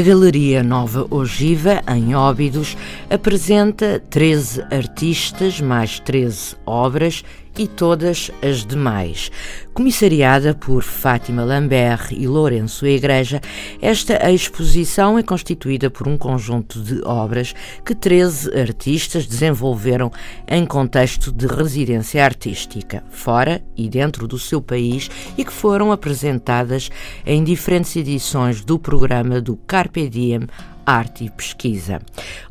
A Galeria Nova Ogiva, em Óbidos, apresenta 13 artistas mais 13 obras e todas as demais. Comissariada por Fátima Lambert e Lourenço Igreja, esta exposição é constituída por um conjunto de obras que 13 artistas desenvolveram em contexto de residência artística, fora e dentro do seu país, e que foram apresentadas em diferentes edições do programa do Carpe Diem Arte e Pesquisa.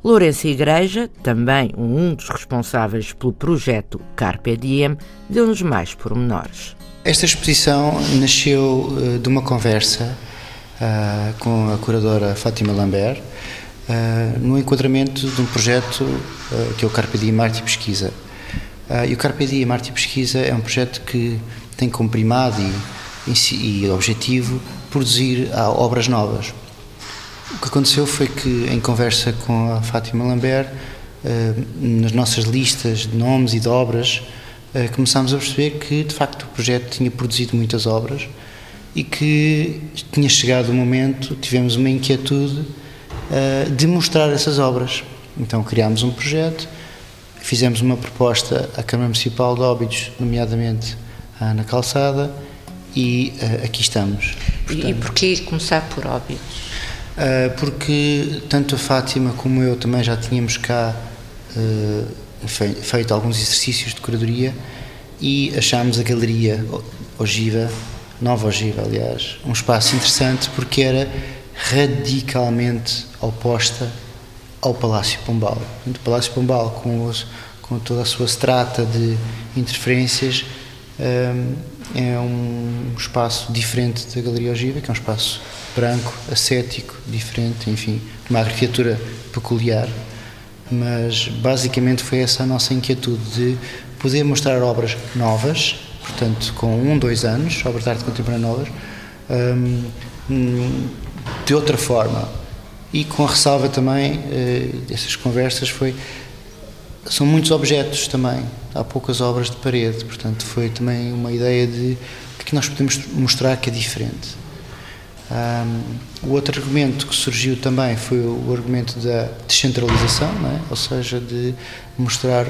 Lourenço Igreja, também um dos responsáveis pelo projeto Carpe Diem, deu-nos mais pormenores. Esta exposição nasceu uh, de uma conversa uh, com a curadora Fátima Lambert uh, no enquadramento de um projeto que é o Carpe Diem Arte e Pesquisa. e o Carpe Diem Arte e Pesquisa é um projeto que tem como primado e, e objetivo produzir obras novas. O que aconteceu foi que, em conversa com a Fátima Lambert, eh, nas nossas listas de nomes e de obras, eh, começámos a perceber que, de facto, o projeto tinha produzido muitas obras e que tinha chegado o momento, tivemos uma inquietude eh, de mostrar essas obras. Então criámos um projeto, fizemos uma proposta à Câmara Municipal de Óbidos, nomeadamente à Ana Calçada, e aqui estamos. Portanto, e porquê começar por Óbidos? Ah, porque tanto a Fátima como eu também já tínhamos cá ah, feito alguns exercícios de curadoria e achámos a galeria Ogiva, Nova Ogiva, aliás, um espaço interessante porque era radicalmente oposta ao Palácio Pombal. O Palácio Pombal, com, os, com toda a sua strata de interferências, ah, é um espaço diferente da Galeria Ogiva, que é um espaço branco, ascético, diferente, enfim, uma arquitetura peculiar. Mas basicamente foi essa a nossa inquietude de poder mostrar obras novas, portanto, com um, dois anos, obras de arte contemporânea novas, hum, de outra forma. E com a ressalva também, eh, essas conversas foi. São muitos objetos também, há poucas obras de parede, portanto, foi também uma ideia de o que nós podemos mostrar que é diferente. Um, o outro argumento que surgiu também foi o argumento da descentralização, é? ou seja, de mostrar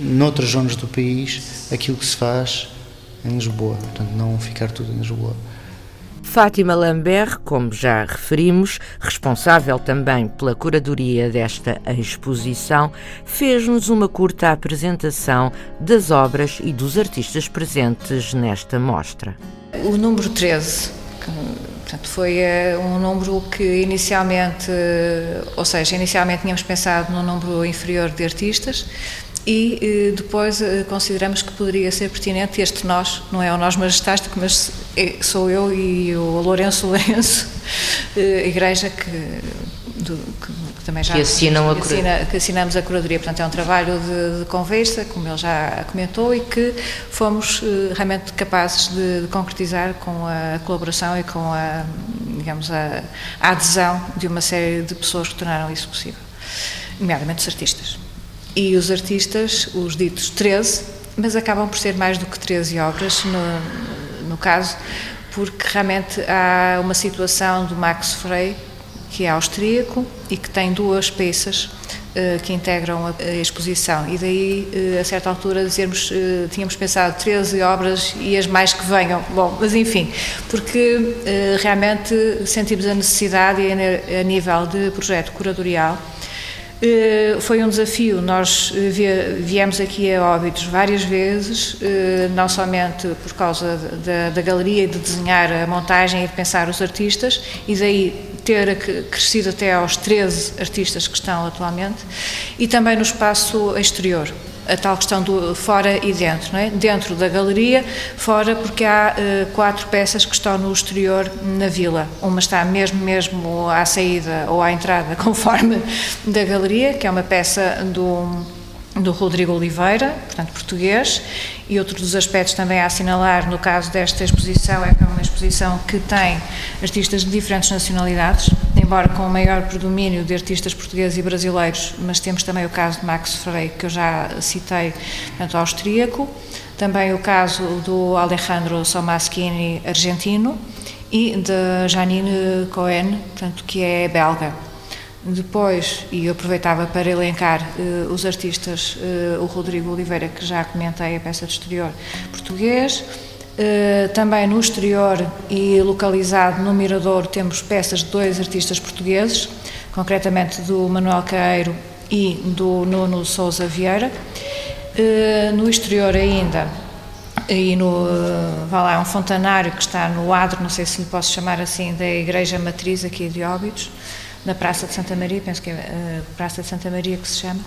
noutras zonas do país aquilo que se faz em Lisboa, portanto, não ficar tudo em Lisboa. Fátima Lambert, como já referimos, responsável também pela curadoria desta exposição, fez-nos uma curta apresentação das obras e dos artistas presentes nesta mostra. O número 13, Portanto, foi uh, um número que inicialmente, ou seja, inicialmente tínhamos pensado num número inferior de artistas e uh, depois consideramos que poderia ser pertinente este nós, não é o nós majestástico, mas é, sou eu e o Lourenço Lourenço, igreja que, do, que também já que, assinam que, assina, que assinamos a curadoria. Portanto, é um trabalho de, de, conversa, como ele já comentou, e que fomos uh, realmente capazes de, de, concretizar com a colaboração e com a, digamos, a, a, adesão de uma série de pessoas que tornaram isso possível, nomeadamente os artistas. E os artistas, os ditos 13, mas acabam por ser mais do que 13 obras, no, no caso, porque realmente há uma situação do Max Frey que é austríaco e que tem duas peças uh, que integram a, exposição. E daí, uh, a certa altura, dizermos, uh, tínhamos pensado 13 obras e as mais que venham. Bom, mas enfim, porque realmente sentimos a necessidade, a, a nível de projeto curatorial, foi um desafio. Nós viemos aqui a Óbidos várias vezes, não somente por causa da, da galeria e de desenhar a montagem e de pensar os artistas, e daí ter crescido até aos 13 artistas que estão atualmente, e também no espaço exterior. a tal questão do fora e dentro, não é? Dentro da galeria, fora porque há uh, quatro peças que estão no exterior na vila. Uma está mesmo mesmo à saída ou à entrada, conforme da galeria, que é uma peça do do Rodrigo Oliveira, portanto português, e outro dos aspectos também a assinalar no caso desta exposição é que é uma exposição que tem artistas de diferentes nacionalidades, embora com o maior predomínio de artistas portugueses e brasileiros, mas temos também o caso de Max Frey, que eu já citei, portanto austríaco, também o caso do Alejandro Somaschini, argentino, e de Janine Cohen, portanto, que é belga. Depois, e eu aproveitava para elencar uh, os artistas, uh, o Rodrigo Oliveira, que já comentei a peça de exterior português, uh, também no exterior e localizado no Mirador temos peças de dois artistas portugueses, concretamente do Manuel Caeiro e do Nuno Souza Vieira. no exterior ainda, e no, vá lá, um fontanário que está no adro, não sei se lhe posso chamar assim, da Igreja Matriz aqui de Óbidos, na Praça de Santa Maria, penso que é a eh, Praça de Santa Maria que se chama,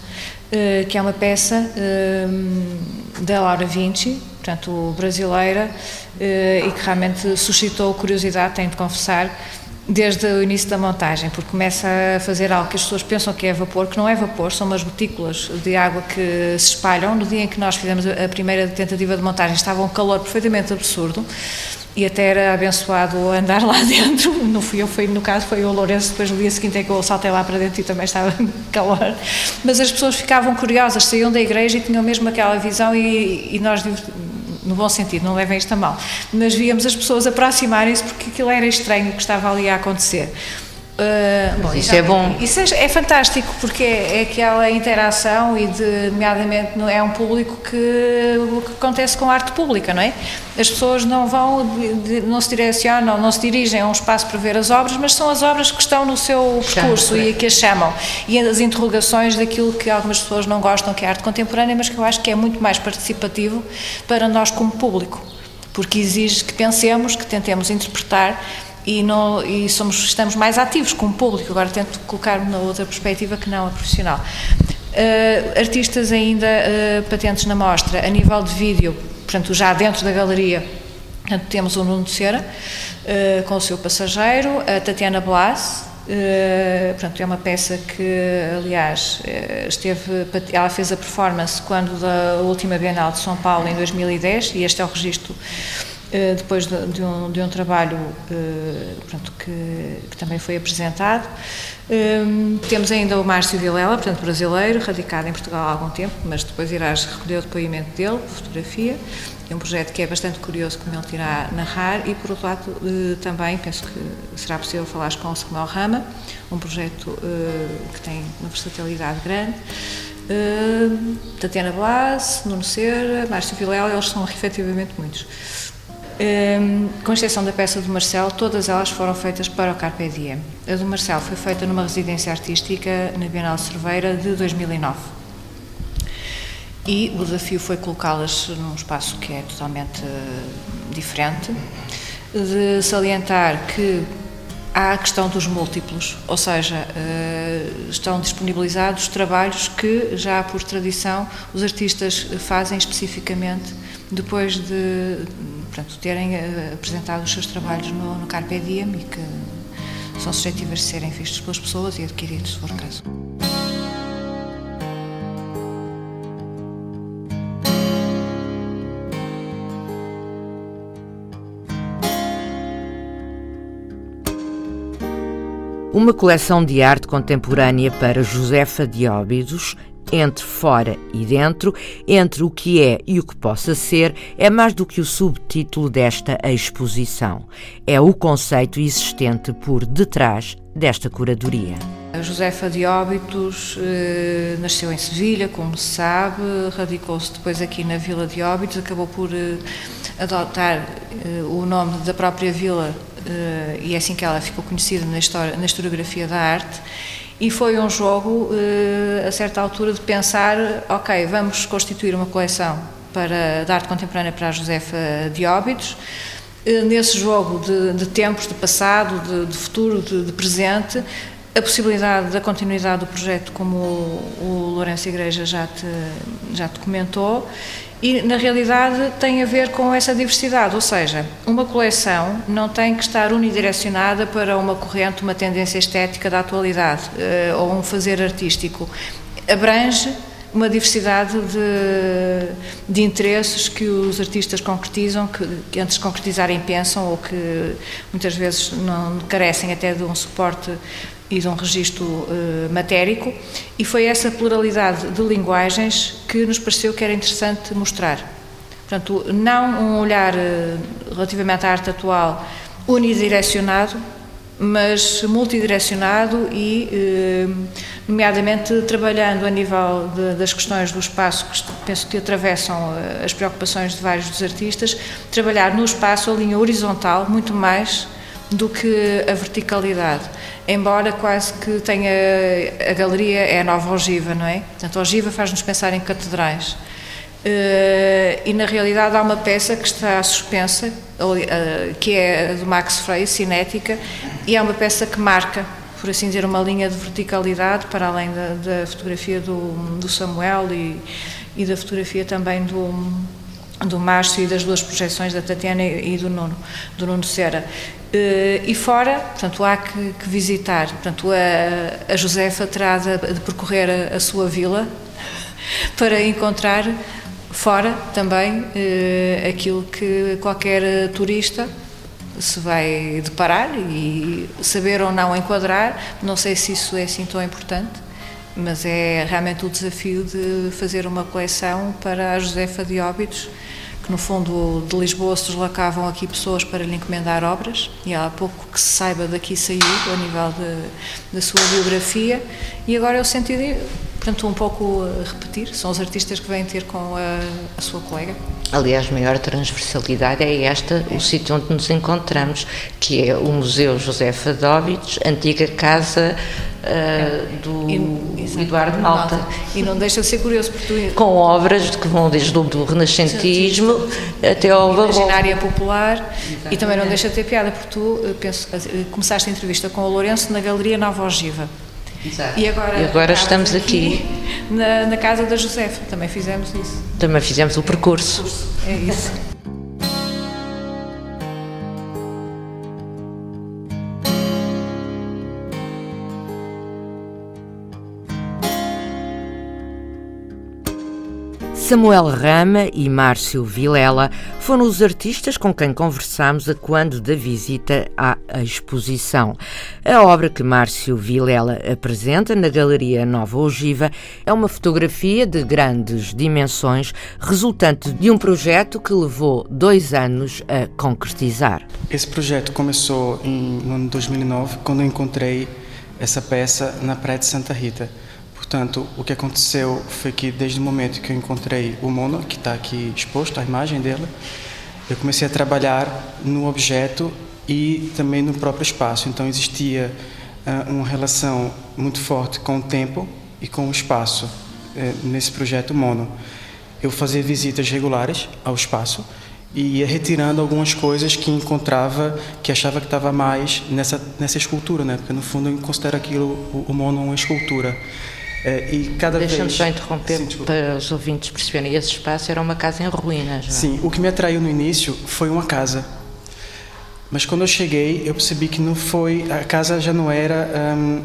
eh, que é uma peça eh, da Laura Vinci, portanto brasileira, e que realmente suscitou curiosidade, tenho de confessar, desde o início da montagem, porque começa a fazer algo que as pessoas pensam que é vapor, que não é vapor, são umas gotículas de água que se espalham. No dia em que nós fizemos a primeira tentativa de montagem estava um calor perfeitamente absurdo e até era abençoado andar lá dentro. Não fui eu, foi, no caso foi o Lourenço, depois no dia seguinte é que eu saltei lá para dentro e também estava calor. Mas as pessoas ficavam curiosas, saíam da igreja e tinham mesmo aquela visão e, e nós, no bom sentido, não levem isto a mal, mas víamos as pessoas aproximarem-se porque aquilo era estranho o que estava ali a acontecer. Uh, bom, isso é bom. Isso é, é, fantástico porque é, é aquela interação e, de, nomeadamente, é um público que o que acontece com a arte pública, não é? As pessoas não vão, não se direcionam, não se dirigem a um espaço para ver as obras, mas são as obras que estão no seu percurso e que as chamam. E as interrogações daquilo que algumas pessoas não gostam, que é a arte contemporânea, mas que eu acho que é muito mais participativo para nós como público, porque exige que pensemos, que tentemos interpretar e, não, e somos, estamos mais ativos com o público. Agora tento colocar-me na outra perspectiva que não a profissional. Uh, artistas ainda uh, patentes na mostra, a nível de vídeo, portanto, já dentro da galeria, portanto, temos o Nuno Cera, uh, com o seu passageiro, a Tatiana Blas, portanto, é uma peça que, aliás, esteve, ela fez a performance quando da última Bienal de São Paulo em 2010 e este é o registro depois de, de, um, de, um, trabalho uh, pronto, que, que, também foi apresentado. Um, eh, temos ainda o Márcio Vilela, portanto brasileiro, radicado em Portugal há algum tempo, mas depois irás recolher o depoimento dele, fotografia. É um projeto que é bastante curioso, como ele irá narrar, e por outro lado uh, também penso que será possível falar com o Samuel Rama, um projeto que tem uma versatilidade grande. Tatiana Blas, Nuno Cera, Márcio Vilela, eles são efetivamente muitos. Um, com exceção da peça do Marcelo, todas elas foram feitas para o Carpe Diem. A do Marcelo foi feita numa residência artística na Bienal Cerveira de 2009. E o desafio foi colocá-las num espaço que é totalmente uh, diferente, de salientar que há a questão dos múltiplos, ou seja, uh, estão disponibilizados trabalhos que já por tradição os artistas fazem especificamente depois de portanto, terem uh, apresentado os seus trabalhos no, no Carpe Diem e que são suscetíveis de serem vistos pelas pessoas e adquiridos, se for o caso. Uma coleção de arte contemporânea para Josefa de Óbidos entre fora e dentro, entre o que é e o que possa ser, é mais do que o subtítulo desta exposição. É o conceito existente por detrás desta curadoria. A Josefa de Óbitos eh, nasceu em Sevilha, como se sabe, radicou-se depois aqui na Vila de Óbitos, acabou por eh, adotar eh, o nome da própria vila eh, e é assim que ela ficou conhecida na, história, na historiografia da arte e foi um jogo, eh, a certa altura, de pensar: ok, vamos constituir uma coleção para, de arte contemporânea para a Josefa de Óbidos. Eh, nesse jogo de, de tempos, de passado, de, de futuro, de, de presente, a possibilidade da continuidade do projeto, como o, o Lourenço Igreja já te, já te comentou, e na realidade tem a ver com essa diversidade, ou seja, uma coleção não tem que estar unidirecionada para uma corrente, uma tendência estética da atualidade uh, ou um fazer artístico. Abrange uma diversidade de, de interesses que os artistas concretizam, que, que, antes de concretizarem pensam ou que muitas vezes não carecem até de um suporte e de um registro uh, matérico, e foi essa pluralidade de linguagens que nos pareceu que era interessante mostrar. Portanto, não um olhar uh, relativamente à arte atual unidirecionado, mas multidirecionado e, uh, nomeadamente, trabalhando a nível de, das questões do espaço, que penso que atravessam as preocupações de vários dos artistas, trabalhar no espaço a linha horizontal muito mais do que a verticalidade embora quase que tenha a galeria é a nova ogiva, não é? Portanto, a ogiva faz-nos pensar em catedrais. Uh, e na realidade há uma peça que está suspensa, uh, que é do Max Frey, cinética, e é uma peça que marca, por assim dizer, uma linha de verticalidade para além da, da fotografia do, do Samuel e, e, da fotografia também do, do Márcio e das duas projeções da Tatiana e do Nuno, do Nuno Cera. Uh, e fora, portanto, há que, que visitar. Portanto, a, a Josefa terá de, de percorrer a, a, sua vila para encontrar fora também uh, aquilo que qualquer turista se vai deparar e saber ou não enquadrar. Não sei se isso é assim tão importante, mas é realmente o desafio de fazer uma coleção para a Josefa de Óbidos no fundo de Lisboa se deslocavam aqui pessoas para lhe encomendar obras e há pouco que se saiba daqui saiu a nível de, da sua biografia e agora é o sentido de, portanto um pouco repetir são os artistas que vêm ter com a, a sua colega. Aliás, maior transversalidade é esta, o sítio onde nos encontramos, que é o Museu José Fadóvitos, antiga casa uh, do e, Eduardo Malta. E não deixa de ser curioso, porque tu... Com obras que vão desde o do renascentismo até ao barroco. Imaginária popular, Exatamente. e também não deixa de ter piada, porque tu eh, penso, eh, começaste a entrevista com o Lourenço na Galeria Nova Ogiva. Exato. E agora, e agora estamos aqui, aqui na, na, casa da Josefa, também fizemos isso. Também fizemos o percurso. É isso. Samuel Rama e Márcio Vilela foram os artistas com quem conversamos a quando da visita à exposição. A obra que Márcio Vilela apresenta na Galeria Nova Ogiva é uma fotografia de grandes dimensões, resultante de um projeto que levou dois anos a concretizar. Esse projeto começou em, no ano 2009, quando eu encontrei essa peça na Praia de Santa Rita. Portanto, o que aconteceu foi que desde o momento que eu encontrei o mono, que está aqui exposto, a imagem dela, eu comecei a trabalhar no objeto e também no próprio espaço. Então existia uh, uma relação muito forte com o tempo e com o espaço uh, nesse projeto mono. Eu fazia visitas regulares ao espaço e ia retirando algumas coisas que encontrava, que achava que estava mais nessa nessa escultura, né? Porque no fundo eu considero aquilo o, o mono uma escultura. Uh, e cada Deixa-me vez... só interromper Sim, para os ouvintes perceberem. Esse espaço era uma casa em ruínas. Não? É? Sim, o que me atraiu no início foi uma casa. Mas quando eu cheguei, eu percebi que não foi. A casa já não era um,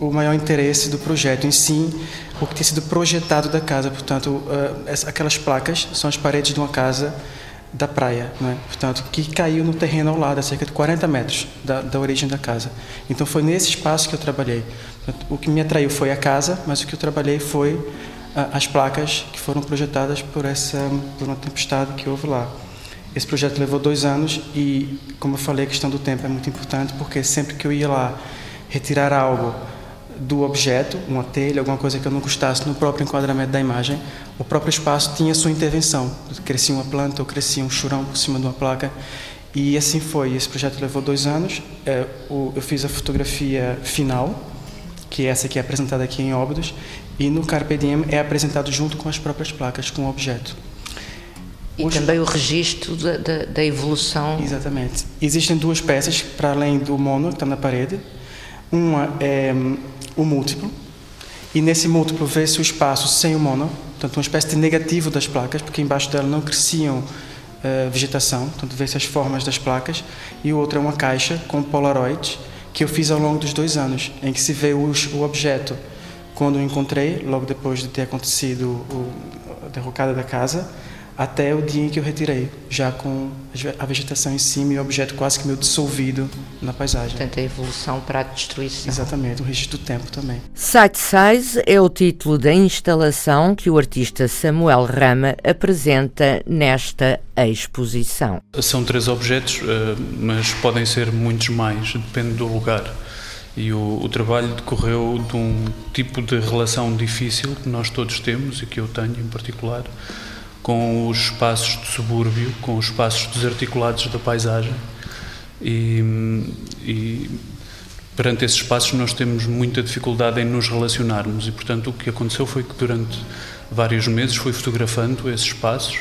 o maior interesse do projeto, em sim o que tinha sido projetado da casa. Portanto, uh, essa, aquelas placas são as paredes de uma casa da praia, né? portanto, que caiu no terreno ao lado, a cerca de 40 metros da, da origem da casa. Então foi nesse espaço que eu trabalhei. O que me atraiu foi a casa, mas o que eu trabalhei foi as placas que foram projetadas por essa por uma tempestade que houve lá. Esse projeto levou dois anos e, como eu falei, a questão do tempo é muito importante porque sempre que eu ia lá retirar algo do objeto, uma telha, alguma coisa que eu não gostasse no próprio enquadramento da imagem, o próprio espaço tinha sua intervenção. Crescia uma planta ou crescia um churão por cima de uma placa e assim foi. Esse projeto levou dois anos. É, eu fiz a fotografia final que é essa que é apresentada aqui em Óbidos, e no Carpe Diem é apresentado junto com as próprias placas, com o objeto. E Os... também o registro da, da, da, evolução. Exatamente. Existem duas peças, para além do mono, que está na parede. Uma é um, o múltiplo, e nesse múltiplo vê-se o espaço sem o mono, portanto, uma espécie de negativo das placas, porque embaixo dela não cresciam uh, vegetação, portanto, vê-se as formas das placas. E o outro é uma caixa com polaroids, que eu fiz ao longo dos dois anos, em que se vê o, o objeto. Quando o encontrei, logo depois de ter acontecido o, a derrocada da casa, até o dia em que eu retirei, já com a vegetação em cima e o objeto quase que meio dissolvido na paisagem. Portanto, a evolução para a destruição. Exatamente, o registro do tempo também. Sight Size é o título da instalação que o artista Samuel Rama apresenta nesta exposição. São três objetos, eh, mas podem ser muitos mais, depende do lugar. E o, o, trabalho decorreu de um tipo de relação difícil que nós todos temos e que eu tenho em particular com os espaços de subúrbio, com os espaços desarticulados da paisagem. E, e perante esses espaços nós temos muita dificuldade em nos relacionarmos e, portanto, o que aconteceu foi que durante vários meses fui fotografando esses espaços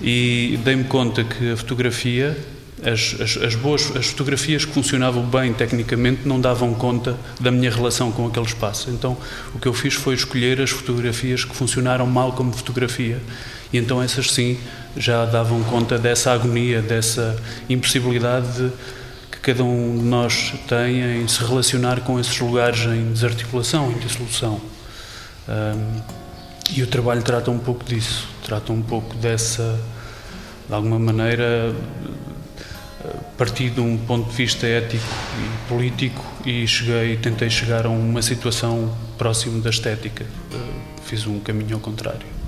e dei-me conta que a fotografia as, as, as, boas as fotografias que funcionavam bem tecnicamente não davam conta da minha relação com aquele espaço. Então, o que eu fiz foi escolher as fotografias que funcionaram mal como fotografia. E então essas sim já davam conta dessa agonia, dessa impossibilidade de, que cada um de nós tem em se relacionar com esses lugares em desarticulação, em dissolução. Um, e o trabalho trata um pouco disso, trata um pouco dessa, de alguma maneira, parti de um ponto de vista ético e político e cheguei, tentei chegar a uma situação próxima da estética. Eh, fiz um caminho ao contrário.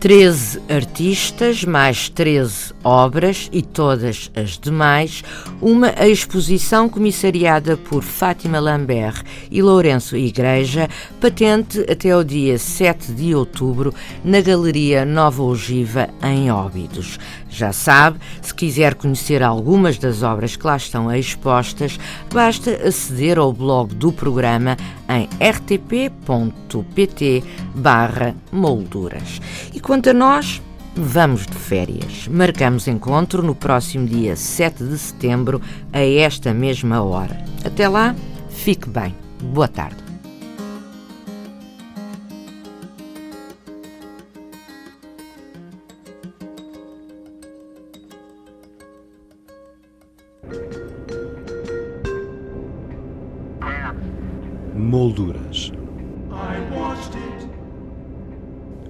13 artistas, mais 13 obras e todas as demais, uma exposição comissariada por Fátima Lambert e Lourenço Igreja, patente até o dia 7 de outubro na Galeria Nova Ogiva, em Óbidos. Já sabe, se quiser conhecer algumas das obras que lá estão expostas, basta aceder ao blog do programa em rtp.pt molduras. E quanto a nós, vamos de férias. Marcamos encontro no próximo dia 7 de setembro, a esta mesma hora. Até lá, fique bem. Boa tarde.